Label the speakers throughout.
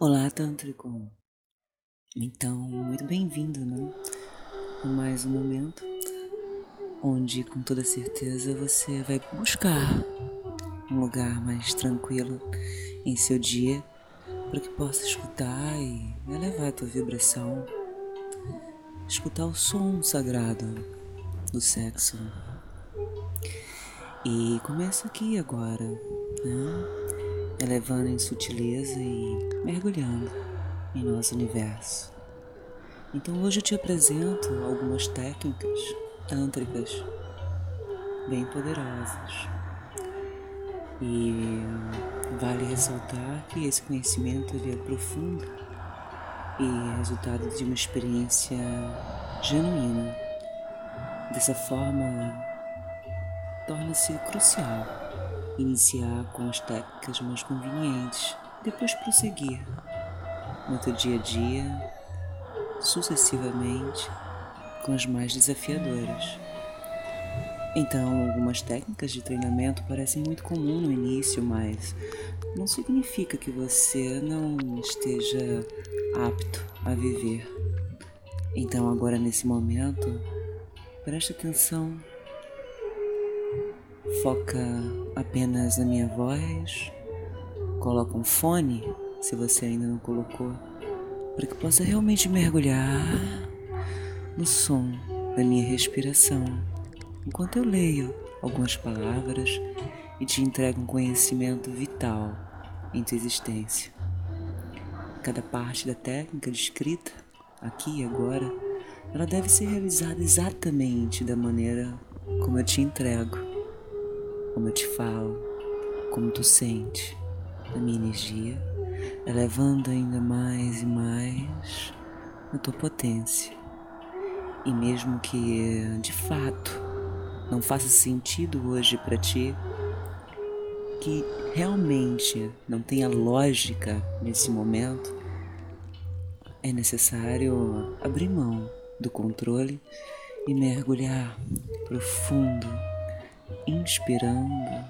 Speaker 1: Olá, Tântrico. Então, muito bem-vindo, né? A mais um momento onde, com toda certeza, você vai buscar um lugar mais tranquilo em seu dia para que possa escutar e elevar a tua vibração, escutar o som sagrado do sexo. E começa aqui agora, né? Elevando em sutileza e mergulhando em nosso universo. Então hoje eu te apresento algumas técnicas tântricas bem poderosas. E vale ressaltar que esse conhecimento ele é profundo e resultado de uma experiência genuína. Dessa forma, torna-se crucial iniciar com as técnicas mais convenientes, depois prosseguir no teu dia a dia, sucessivamente com as mais desafiadoras. Então, algumas técnicas de treinamento parecem muito comum no início, mas não significa que você não esteja apto a viver. Então, agora nesse momento, preste atenção Foca apenas na minha voz. Coloca um fone, se você ainda não colocou, para que possa realmente mergulhar no som da minha respiração, enquanto eu leio algumas palavras e te entrego um conhecimento vital em tua existência. Cada parte da técnica descrita aqui e agora, ela deve ser realizada exatamente da maneira como eu te entrego como eu te falo, como tu sente a minha energia, elevando ainda mais e mais a tua potência. E mesmo que de fato não faça sentido hoje para ti, que realmente não tenha lógica nesse momento, é necessário abrir mão do controle e mergulhar profundo inspirando,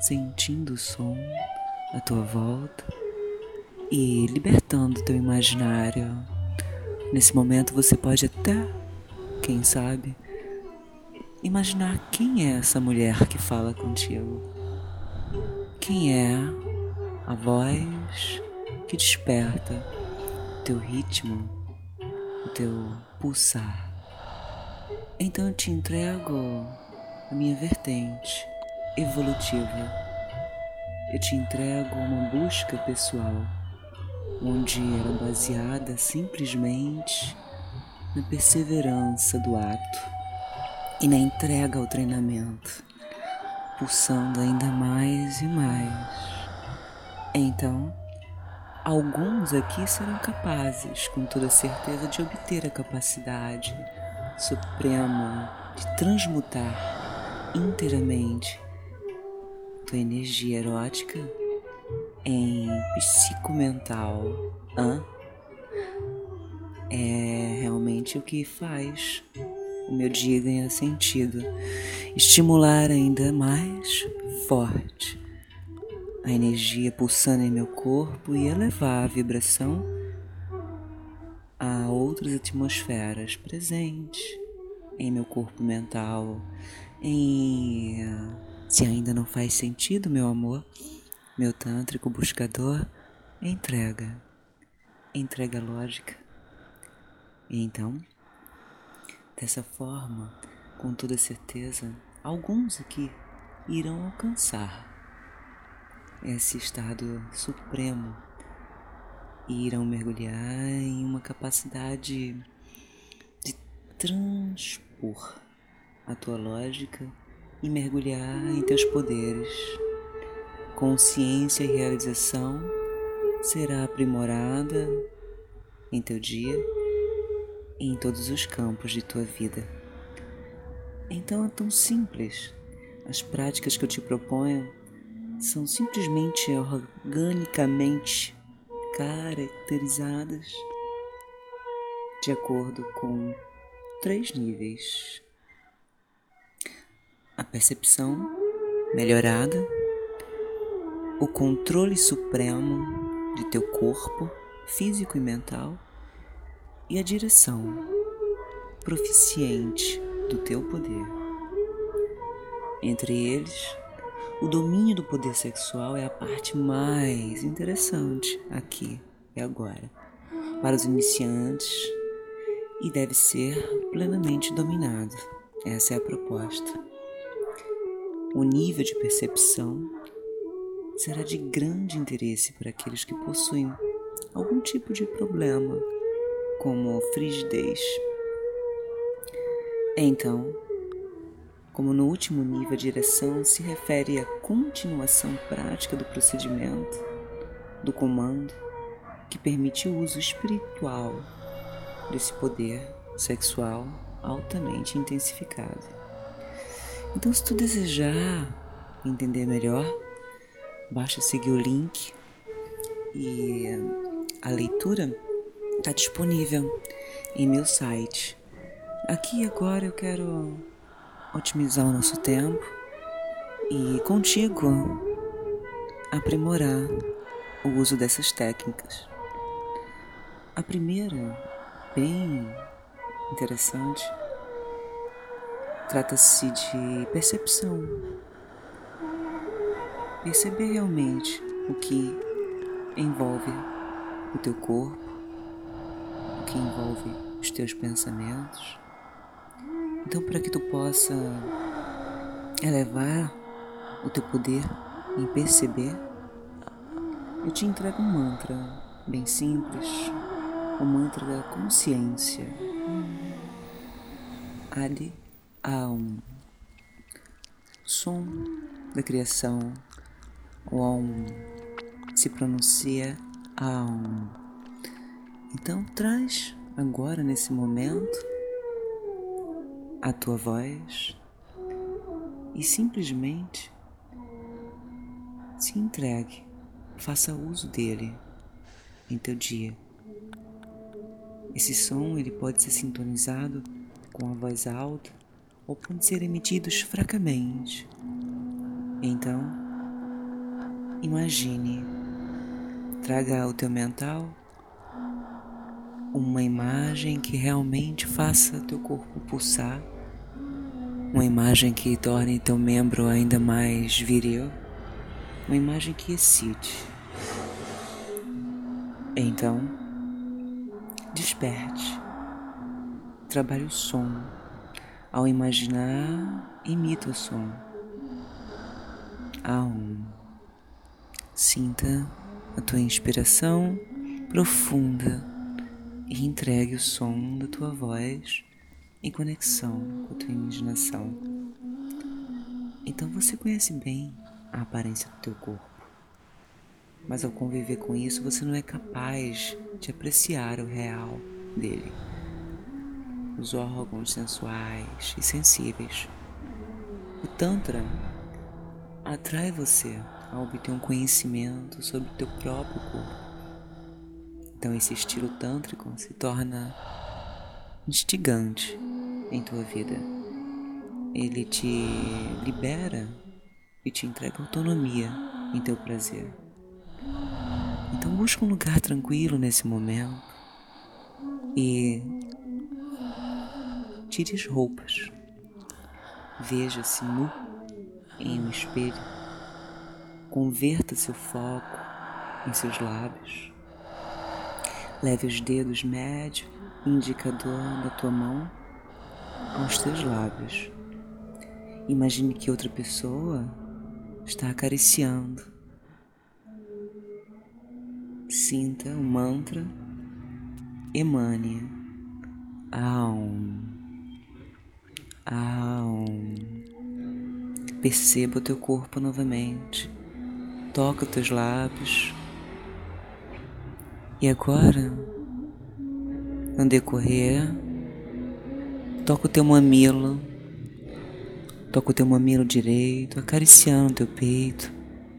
Speaker 1: sentindo o som à tua volta e libertando teu imaginário. Nesse momento você pode até, quem sabe, imaginar quem é essa mulher que fala contigo. Quem é a voz que desperta o teu ritmo, o teu pulsar. Então eu te entrego a minha vertente evolutiva. Eu te entrego uma busca pessoal, onde era baseada simplesmente na perseverança do ato e na entrega ao treinamento, pulsando ainda mais e mais. Então, alguns aqui serão capazes, com toda certeza, de obter a capacidade suprema de transmutar inteiramente tua energia erótica em psicomental. Hã? É realmente o que faz o meu dia ganhar sentido. Estimular ainda mais forte a energia pulsando em meu corpo e elevar a vibração a outras atmosferas presentes em meu corpo mental, e se ainda não faz sentido, meu amor, meu tântrico buscador, entrega. Entrega lógica. E então, dessa forma, com toda certeza, alguns aqui irão alcançar esse estado supremo e irão mergulhar em uma capacidade de transpor a tua lógica e mergulhar em teus poderes. Consciência e realização será aprimorada em teu dia e em todos os campos de tua vida. Então é tão simples. As práticas que eu te proponho são simplesmente organicamente caracterizadas de acordo com três níveis a percepção melhorada, o controle supremo de teu corpo físico e mental e a direção proficiente do teu poder. Entre eles, o domínio do poder sexual é a parte mais interessante aqui e agora para os iniciantes e deve ser plenamente dominado. Essa é a proposta. O nível de percepção será de grande interesse para aqueles que possuem algum tipo de problema, como frigidez. Então, como no último nível a direção se refere à continuação prática do procedimento, do comando, que permite o uso espiritual desse poder sexual altamente intensificado. Então, se tu desejar entender melhor, basta seguir o link e a leitura está disponível em meu site. Aqui agora eu quero otimizar o nosso tempo e contigo aprimorar o uso dessas técnicas. A primeira, bem interessante, trata-se de percepção. Perceber realmente o que envolve o teu corpo, o que envolve os teus pensamentos. Então, para que tu possa elevar o teu poder em perceber, eu te entrego um mantra bem simples, o mantra da consciência. Ali há um som da criação, o Om se pronuncia Aum. Então traz agora nesse momento a tua voz e simplesmente se entregue, faça uso dele em teu dia. Esse som ele pode ser sintonizado com a voz alta ou pode ser emitidos fracamente. Então, imagine, traga ao teu mental uma imagem que realmente faça teu corpo pulsar, uma imagem que torne teu membro ainda mais viril, uma imagem que excite. Então, desperte. Trabalhe o som. Ao imaginar, imita o som. Aum. Sinta a tua inspiração profunda e entregue o som da tua voz em conexão com a tua imaginação. Então você conhece bem a aparência do teu corpo mas ao conviver com isso você não é capaz de apreciar o real dele. Os órgãos sensuais e sensíveis. O Tantra atrai você a obter um conhecimento sobre o teu próprio corpo. Então esse estilo tântrico se torna instigante em tua vida. Ele te libera e te entrega autonomia em teu prazer. Então busca um lugar tranquilo nesse momento e tire as roupas. Veja-se nu em um espelho. Converta seu foco em seus lábios. Leve os dedos médio indicador da tua mão aos teus lábios. Imagine que outra pessoa está acariciando Sinta o mantra emane. Aum. Aum. Perceba o teu corpo novamente. Toca os teus lábios. E agora, no decorrer, toca o teu mamilo. Toca o teu mamilo direito, acariciando teu peito,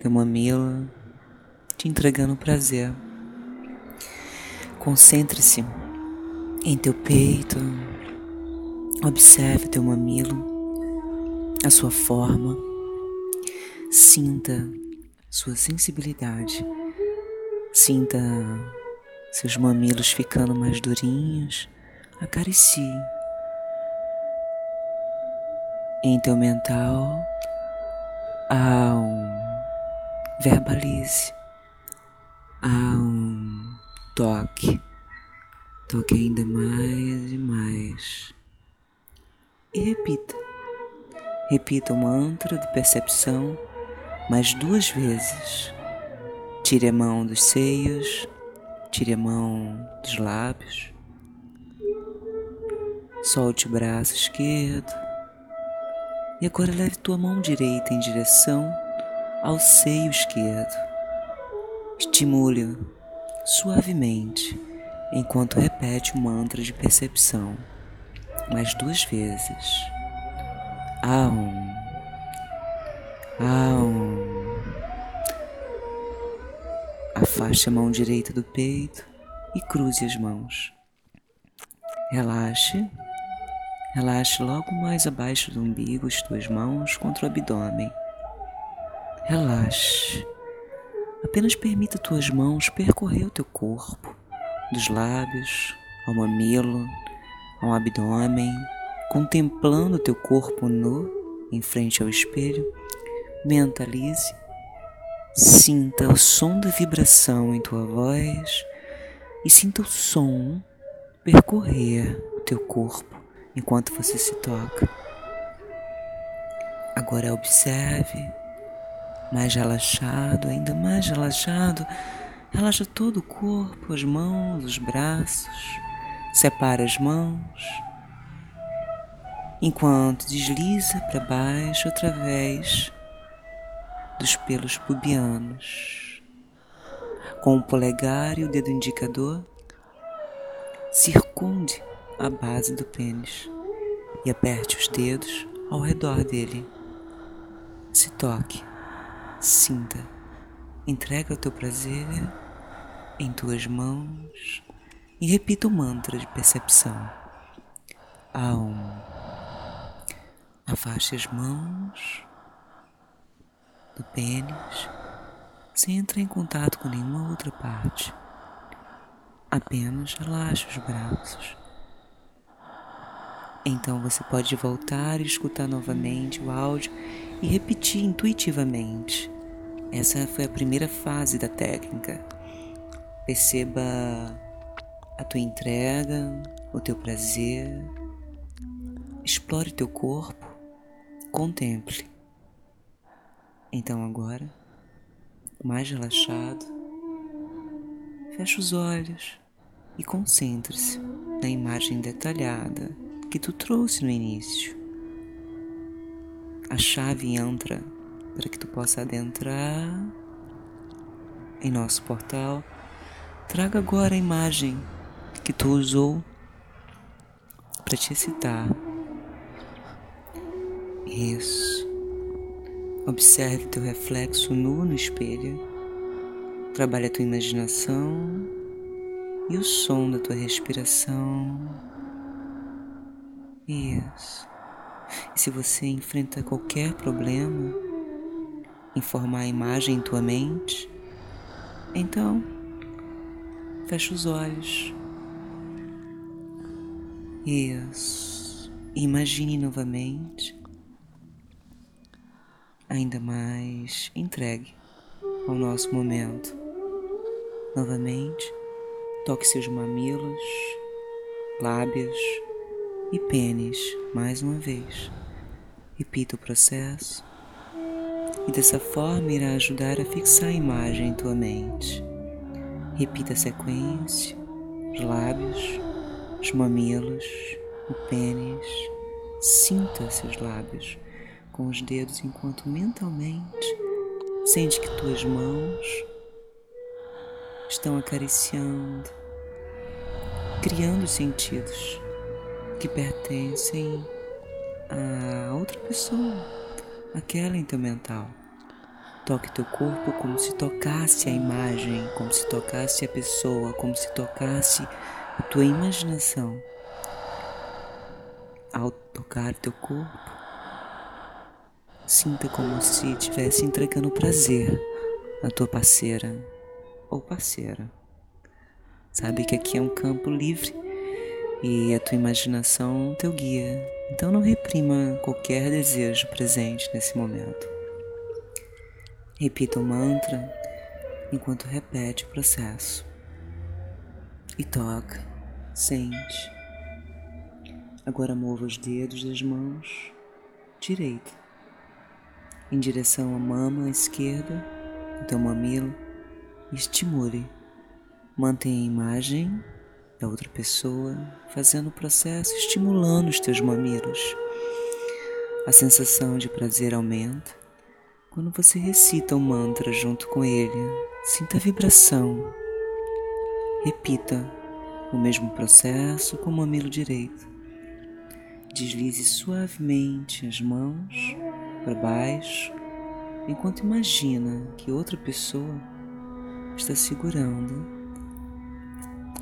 Speaker 1: teu mamilo te entregando prazer. Concentre-se em teu peito, observe teu mamilo, a sua forma, sinta sua sensibilidade, sinta seus mamilos ficando mais durinhos, acaricie. Em teu mental, há um verbalize, há um toque, toque ainda mais e mais. E repita, repita o mantra de percepção mais duas vezes. Tire a mão dos seios, tire a mão dos lábios. Solte o braço esquerdo. E agora leve tua mão direita em direção ao seio esquerdo. Estimule-o suavemente enquanto repete o mantra de percepção mais duas vezes. Aum. Aum. Afaste a mão direita do peito e cruze as mãos. Relaxe. Relaxe logo mais abaixo do umbigo as tuas mãos contra o abdômen. Relaxe. Apenas permita tuas mãos percorrer o teu corpo, dos lábios ao mamilo, ao abdômen, contemplando teu corpo nu em frente ao espelho. Mentalize Sinta o som da vibração em tua voz e sinta o som percorrer o teu corpo enquanto você se toca. Agora observe, mais relaxado, ainda mais relaxado, relaxa todo o corpo, as mãos, os braços, separa as mãos, enquanto desliza para baixo através dos pelos pubianos. Com o polegar e o dedo indicador, circunde a base do pênis e aperte os dedos ao redor dele. Se toque, sinta, entrega o teu prazer em tuas mãos e repita o mantra de percepção. Aum. Afaste as mãos do pênis sem entrar em contato com nenhuma outra parte. Apenas relaxe os braços. Então você pode voltar e escutar novamente o áudio e repetir intuitivamente. Essa foi a primeira fase da técnica. Perceba a tua entrega, o teu prazer. Explore teu corpo, contemple. Então agora, mais relaxado, feche os olhos e concentre-se na imagem detalhada que tu trouxe no início. A chave entra para que tu possa adentrar em nosso portal. Traga agora a imagem que tu usou para te excitar. Isso. Observe teu reflexo nu no espelho. Trabalhe a tua imaginação e o som da tua respiração. Isso. E se você enfrenta qualquer problema em formar a imagem em tua mente, então fecha os olhos. Isso. Imagine novamente ainda mais entregue ao nosso momento. Novamente, toque seus mamilos, lábios e pênis mais uma vez. Repita o processo e dessa forma irá ajudar a fixar a imagem em tua mente. Repita a sequência: os lábios, os mamilos, o pênis. Sinta seus lábios com os dedos enquanto mentalmente sente que tuas mãos estão acariciando, criando sentidos que pertencem a outra pessoa, aquela em teu mental. Toque teu corpo como se tocasse a imagem, como se tocasse a pessoa, como se tocasse a tua imaginação. Ao tocar teu corpo, Sinta como se estivesse entregando prazer à tua parceira ou parceira. Sabe que aqui é um campo livre e a tua imaginação teu guia. Então não reprima qualquer desejo presente nesse momento. Repita o mantra enquanto repete o processo. E toca, sente. Agora mova os dedos das mãos direita em direção à mama esquerda do teu mamilo e estimule. Mantenha a imagem da outra pessoa fazendo o processo, estimulando os teus mamilos. A sensação de prazer aumenta quando você recita o mantra junto com ele. Sinta a vibração. Repita o mesmo processo com o mamilo direito. Deslize suavemente as mãos para baixo, enquanto imagina que outra pessoa está segurando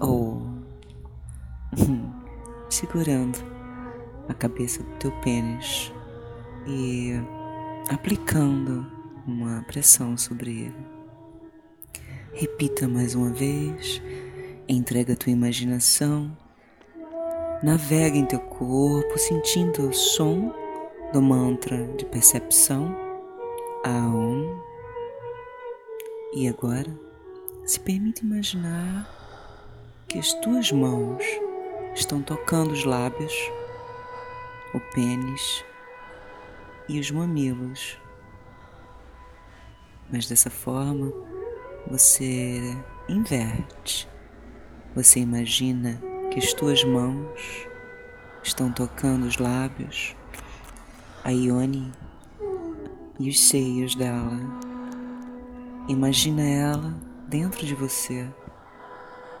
Speaker 1: ou segurando a cabeça do teu pênis e aplicando uma pressão sobre ele. Repita mais uma vez, entrega a tua imaginação Navega em teu corpo, sentindo o som do mantra de percepção. Aum. E agora, se permite imaginar que as tuas mãos estão tocando os lábios, o pênis e os mamilos. Mas dessa forma, você inverte. Você imagina que as tuas mãos estão tocando os lábios, a Ione e os seios dela. Imagina ela dentro de você.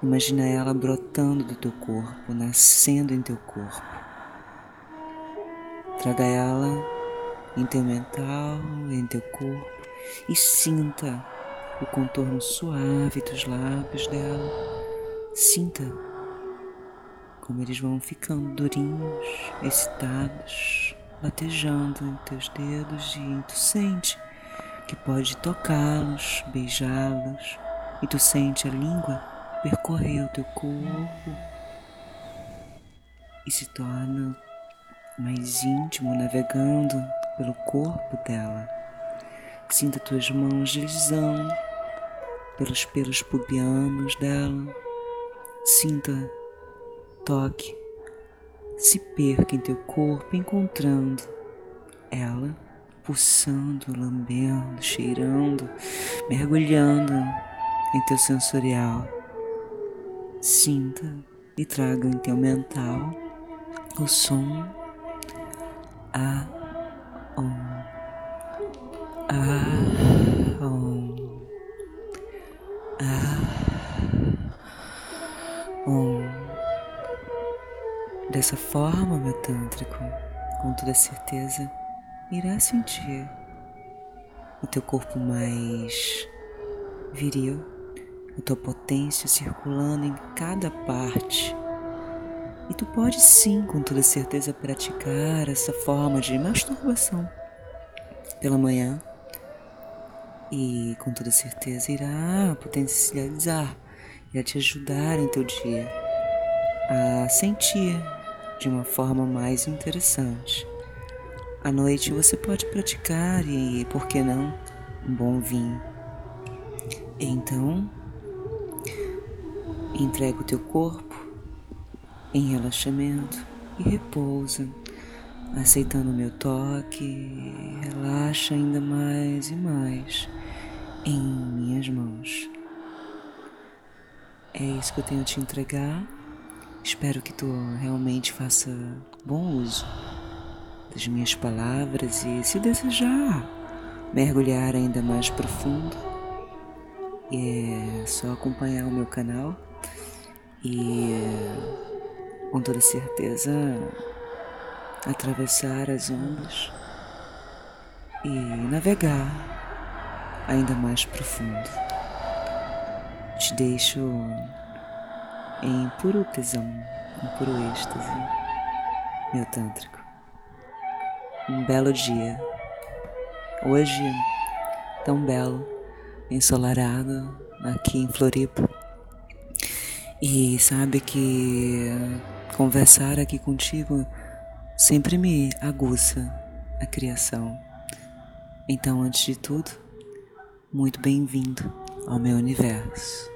Speaker 1: Imagina ela brotando do teu corpo, nascendo em teu corpo. Traga ela em teu mental, em teu corpo e sinta o contorno suave dos lábios dela. Sinta como eles vão ficando durinhos, excitados, latejando em teus dedos e tu sente que pode tocá-los, beijá-los e tu sente a língua percorrer o teu corpo e se torna mais íntimo navegando pelo corpo dela. Sinta tuas mãos deslizando pelos pelos pubianos dela. Sinta toque se perca em teu corpo, encontrando ela, pulsando, lambendo, cheirando, mergulhando em teu sensorial. Sinta e traga em teu mental o som a om a om a om Dessa forma, meu tântrico, com toda certeza, irá sentir o teu corpo mais viril, a tua potência circulando em cada parte. E tu pode sim, com toda certeza, praticar essa forma de masturbação pela manhã e com toda certeza irá potencializar, irá te ajudar em teu dia a sentir de uma forma mais interessante. À noite você pode praticar e, por que não, um bom vinho. Então, entrega o teu corpo em relaxamento e repousa, aceitando o meu toque, relaxa ainda mais e mais em minhas mãos. É isso que eu tenho a te entregar. Espero que tu realmente faça bom uso das minhas palavras e, se desejar mergulhar ainda mais profundo, é só acompanhar o meu canal e, com toda certeza, atravessar as ondas e navegar ainda mais profundo. Te deixo em puro tesão, em puro êxtase, meu tântrico. Um belo dia, hoje tão belo, ensolarado aqui em Floripa. E sabe que conversar aqui contigo sempre me aguça a criação. Então, antes de tudo, muito bem-vindo ao meu universo.